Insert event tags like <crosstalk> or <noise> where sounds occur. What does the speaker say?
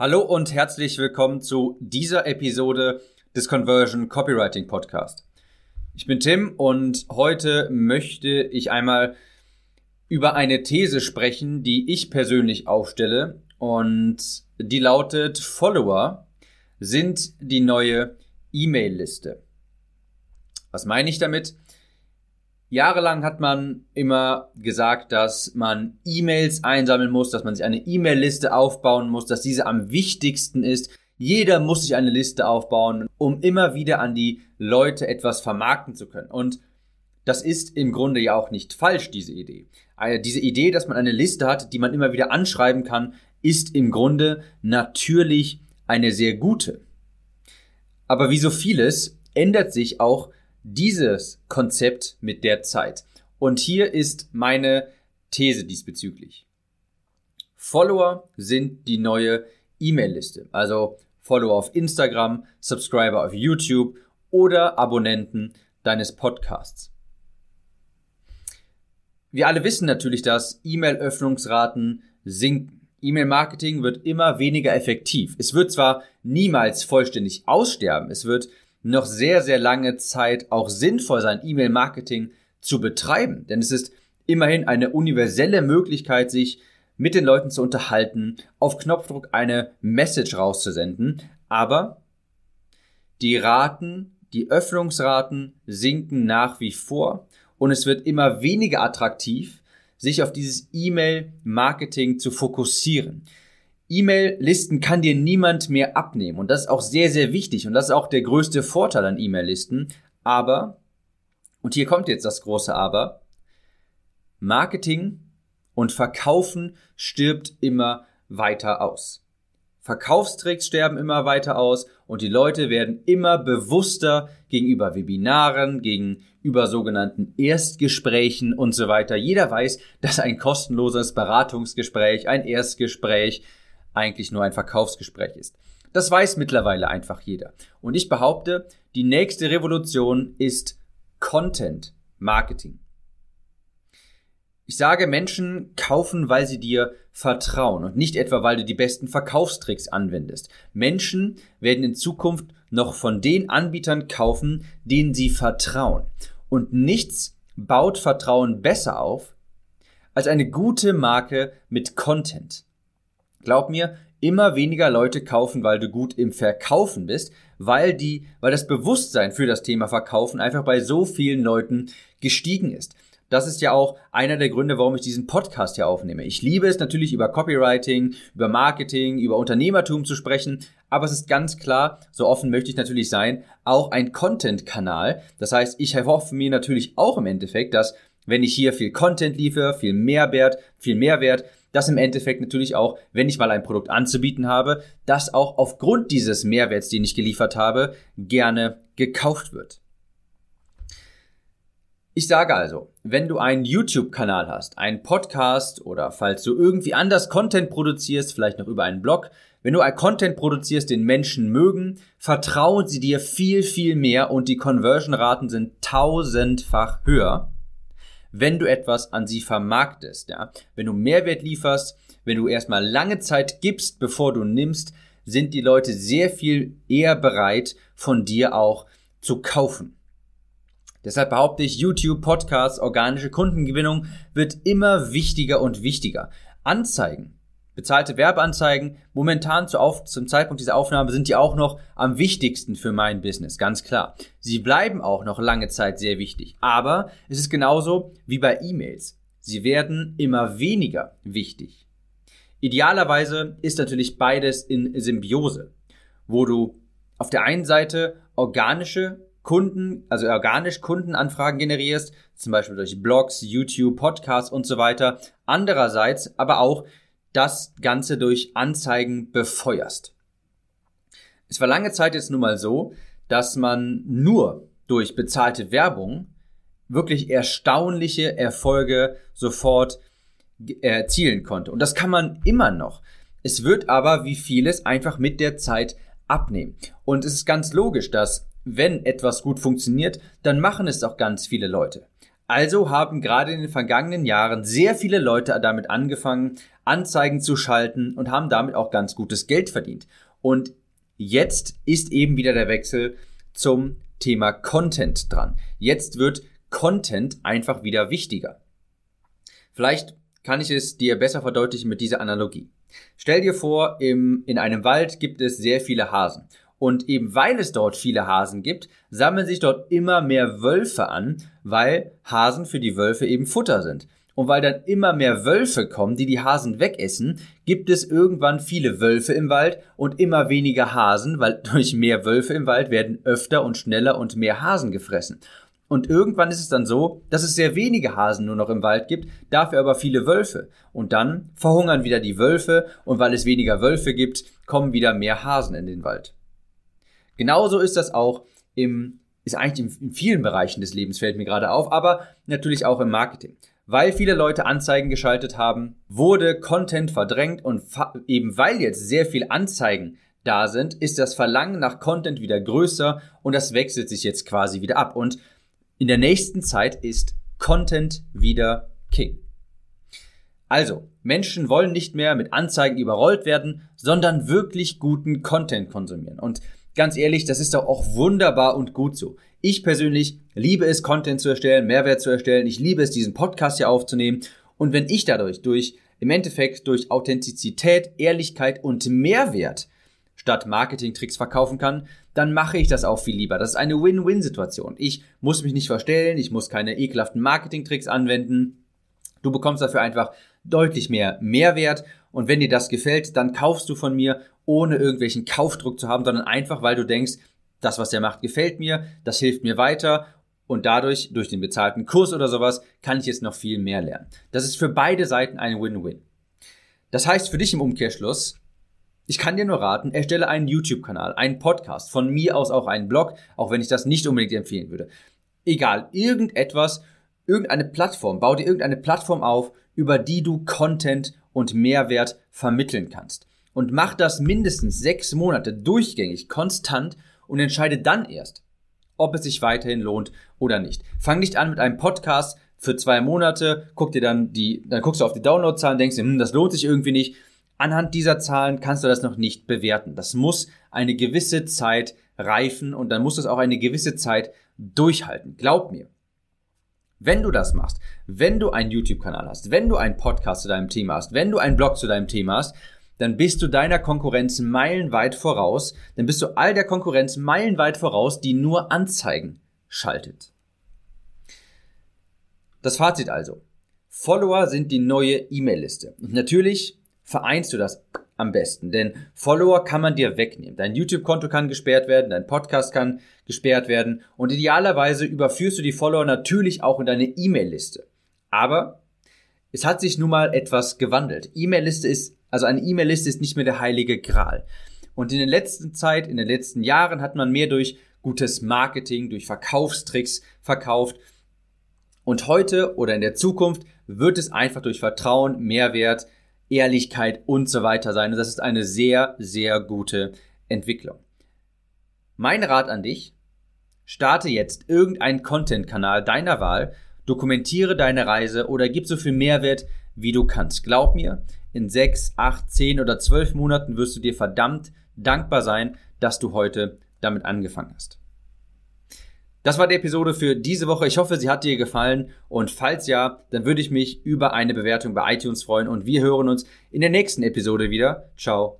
Hallo und herzlich willkommen zu dieser Episode des Conversion Copywriting Podcast. Ich bin Tim und heute möchte ich einmal über eine These sprechen, die ich persönlich aufstelle und die lautet Follower sind die neue E-Mail-Liste. Was meine ich damit? Jahrelang hat man immer gesagt, dass man E-Mails einsammeln muss, dass man sich eine E-Mail-Liste aufbauen muss, dass diese am wichtigsten ist. Jeder muss sich eine Liste aufbauen, um immer wieder an die Leute etwas vermarkten zu können. Und das ist im Grunde ja auch nicht falsch, diese Idee. Äh, diese Idee, dass man eine Liste hat, die man immer wieder anschreiben kann, ist im Grunde natürlich eine sehr gute. Aber wie so vieles ändert sich auch dieses Konzept mit der Zeit. Und hier ist meine These diesbezüglich. Follower sind die neue E-Mail-Liste. Also Follower auf Instagram, Subscriber auf YouTube oder Abonnenten deines Podcasts. Wir alle wissen natürlich, dass E-Mail-Öffnungsraten sinken. E-Mail-Marketing wird immer weniger effektiv. Es wird zwar niemals vollständig aussterben, es wird noch sehr, sehr lange Zeit auch sinnvoll sein, E-Mail-Marketing zu betreiben. Denn es ist immerhin eine universelle Möglichkeit, sich mit den Leuten zu unterhalten, auf Knopfdruck eine Message rauszusenden. Aber die Raten, die Öffnungsraten sinken nach wie vor und es wird immer weniger attraktiv, sich auf dieses E-Mail-Marketing zu fokussieren. E-Mail-Listen kann dir niemand mehr abnehmen. Und das ist auch sehr, sehr wichtig. Und das ist auch der größte Vorteil an E-Mail-Listen. Aber, und hier kommt jetzt das große Aber, Marketing und Verkaufen stirbt immer weiter aus. Verkaufstricks sterben immer weiter aus und die Leute werden immer bewusster gegenüber Webinaren, gegenüber sogenannten Erstgesprächen und so weiter. Jeder weiß, dass ein kostenloses Beratungsgespräch, ein Erstgespräch eigentlich nur ein Verkaufsgespräch ist. Das weiß mittlerweile einfach jeder. Und ich behaupte, die nächste Revolution ist Content Marketing. Ich sage, Menschen kaufen, weil sie dir vertrauen und nicht etwa, weil du die besten Verkaufstricks anwendest. Menschen werden in Zukunft noch von den Anbietern kaufen, denen sie vertrauen. Und nichts baut Vertrauen besser auf als eine gute Marke mit Content. Glaub mir, immer weniger Leute kaufen, weil du gut im Verkaufen bist, weil die, weil das Bewusstsein für das Thema Verkaufen einfach bei so vielen Leuten gestiegen ist. Das ist ja auch einer der Gründe, warum ich diesen Podcast hier aufnehme. Ich liebe es natürlich über Copywriting, über Marketing, über Unternehmertum zu sprechen, aber es ist ganz klar, so offen möchte ich natürlich sein, auch ein Content-Kanal. Das heißt, ich erhoffe mir natürlich auch im Endeffekt, dass wenn ich hier viel Content liefere, viel Mehrwert, viel Mehrwert, dass im Endeffekt natürlich auch, wenn ich mal ein Produkt anzubieten habe, das auch aufgrund dieses Mehrwerts, den ich geliefert habe, gerne gekauft wird. Ich sage also, wenn du einen YouTube-Kanal hast, einen Podcast oder falls du irgendwie anders Content produzierst, vielleicht noch über einen Blog, wenn du Content produzierst, den Menschen mögen, vertrauen sie dir viel, viel mehr und die Conversion-Raten sind tausendfach höher wenn du etwas an sie vermarktest. Ja? Wenn du Mehrwert lieferst, wenn du erstmal lange Zeit gibst, bevor du nimmst, sind die Leute sehr viel eher bereit, von dir auch zu kaufen. Deshalb behaupte ich, YouTube, Podcasts, organische Kundengewinnung wird immer wichtiger und wichtiger. Anzeigen Bezahlte Werbeanzeigen, momentan zu auf, zum Zeitpunkt dieser Aufnahme sind die auch noch am wichtigsten für mein Business, ganz klar. Sie bleiben auch noch lange Zeit sehr wichtig. Aber es ist genauso wie bei E-Mails. Sie werden immer weniger wichtig. Idealerweise ist natürlich beides in Symbiose, wo du auf der einen Seite organische Kunden, also organisch Kundenanfragen generierst, zum Beispiel durch Blogs, YouTube, Podcasts und so weiter. Andererseits aber auch das Ganze durch Anzeigen befeuerst. Es war lange Zeit jetzt nun mal so, dass man nur durch bezahlte Werbung wirklich erstaunliche Erfolge sofort erzielen konnte. Und das kann man immer noch. Es wird aber wie vieles einfach mit der Zeit abnehmen. Und es ist ganz logisch, dass wenn etwas gut funktioniert, dann machen es auch ganz viele Leute. Also haben gerade in den vergangenen Jahren sehr viele Leute damit angefangen, Anzeigen zu schalten und haben damit auch ganz gutes Geld verdient. Und jetzt ist eben wieder der Wechsel zum Thema Content dran. Jetzt wird Content einfach wieder wichtiger. Vielleicht kann ich es dir besser verdeutlichen mit dieser Analogie. Stell dir vor, im, in einem Wald gibt es sehr viele Hasen. Und eben weil es dort viele Hasen gibt, sammeln sich dort immer mehr Wölfe an, weil Hasen für die Wölfe eben Futter sind. Und weil dann immer mehr Wölfe kommen, die die Hasen wegessen, gibt es irgendwann viele Wölfe im Wald und immer weniger Hasen, weil <laughs> durch mehr Wölfe im Wald werden öfter und schneller und mehr Hasen gefressen. Und irgendwann ist es dann so, dass es sehr wenige Hasen nur noch im Wald gibt, dafür aber viele Wölfe. Und dann verhungern wieder die Wölfe und weil es weniger Wölfe gibt, kommen wieder mehr Hasen in den Wald. Genauso ist das auch im, ist eigentlich in vielen Bereichen des Lebens fällt mir gerade auf, aber natürlich auch im Marketing. Weil viele Leute Anzeigen geschaltet haben, wurde Content verdrängt und eben weil jetzt sehr viel Anzeigen da sind, ist das Verlangen nach Content wieder größer und das wechselt sich jetzt quasi wieder ab. Und in der nächsten Zeit ist Content wieder King. Also, Menschen wollen nicht mehr mit Anzeigen überrollt werden, sondern wirklich guten Content konsumieren. Und ganz ehrlich, das ist doch auch wunderbar und gut so. Ich persönlich liebe es, Content zu erstellen, Mehrwert zu erstellen. Ich liebe es, diesen Podcast hier aufzunehmen. Und wenn ich dadurch durch, im Endeffekt durch Authentizität, Ehrlichkeit und Mehrwert statt Marketing-Tricks verkaufen kann, dann mache ich das auch viel lieber. Das ist eine Win-Win-Situation. Ich muss mich nicht verstellen, ich muss keine ekelhaften Marketing-Tricks anwenden. Du bekommst dafür einfach deutlich mehr Mehrwert und wenn dir das gefällt, dann kaufst du von mir, ohne irgendwelchen Kaufdruck zu haben, sondern einfach, weil du denkst, das, was der macht, gefällt mir, das hilft mir weiter und dadurch, durch den bezahlten Kurs oder sowas, kann ich jetzt noch viel mehr lernen. Das ist für beide Seiten ein Win-Win. Das heißt für dich im Umkehrschluss, ich kann dir nur raten, erstelle einen YouTube-Kanal, einen Podcast, von mir aus auch einen Blog, auch wenn ich das nicht unbedingt empfehlen würde. Egal, irgendetwas, irgendeine Plattform, bau dir irgendeine Plattform auf, über die du Content und Mehrwert vermitteln kannst. Und mach das mindestens sechs Monate durchgängig, konstant und entscheide dann erst, ob es sich weiterhin lohnt oder nicht. Fang nicht an mit einem Podcast für zwei Monate, guck dir dann die, dann guckst du auf die Downloadzahlen, denkst dir, hm, das lohnt sich irgendwie nicht, Anhand dieser Zahlen kannst du das noch nicht bewerten. Das muss eine gewisse Zeit reifen und dann muss es auch eine gewisse Zeit durchhalten. Glaub mir. Wenn du das machst, wenn du einen YouTube-Kanal hast, wenn du einen Podcast zu deinem Thema hast, wenn du einen Blog zu deinem Thema hast, dann bist du deiner Konkurrenz meilenweit voraus, dann bist du all der Konkurrenz meilenweit voraus, die nur Anzeigen schaltet. Das Fazit also. Follower sind die neue E-Mail-Liste. Und natürlich vereinst du das am besten. Denn Follower kann man dir wegnehmen. Dein YouTube-Konto kann gesperrt werden, dein Podcast kann gesperrt werden und idealerweise überführst du die Follower natürlich auch in deine E-Mail-Liste. Aber es hat sich nun mal etwas gewandelt. E-Mail-Liste ist, also eine E-Mail-Liste ist nicht mehr der heilige Gral. Und in der letzten Zeit, in den letzten Jahren hat man mehr durch gutes Marketing, durch Verkaufstricks verkauft. Und heute oder in der Zukunft wird es einfach durch Vertrauen, Mehrwert, Ehrlichkeit und so weiter sein. Und das ist eine sehr, sehr gute Entwicklung. Mein Rat an dich, starte jetzt irgendeinen Content-Kanal deiner Wahl, dokumentiere deine Reise oder gib so viel Mehrwert, wie du kannst. Glaub mir, in sechs, acht, zehn oder zwölf Monaten wirst du dir verdammt dankbar sein, dass du heute damit angefangen hast. Das war die Episode für diese Woche. Ich hoffe, sie hat dir gefallen und falls ja, dann würde ich mich über eine Bewertung bei iTunes freuen und wir hören uns in der nächsten Episode wieder. Ciao.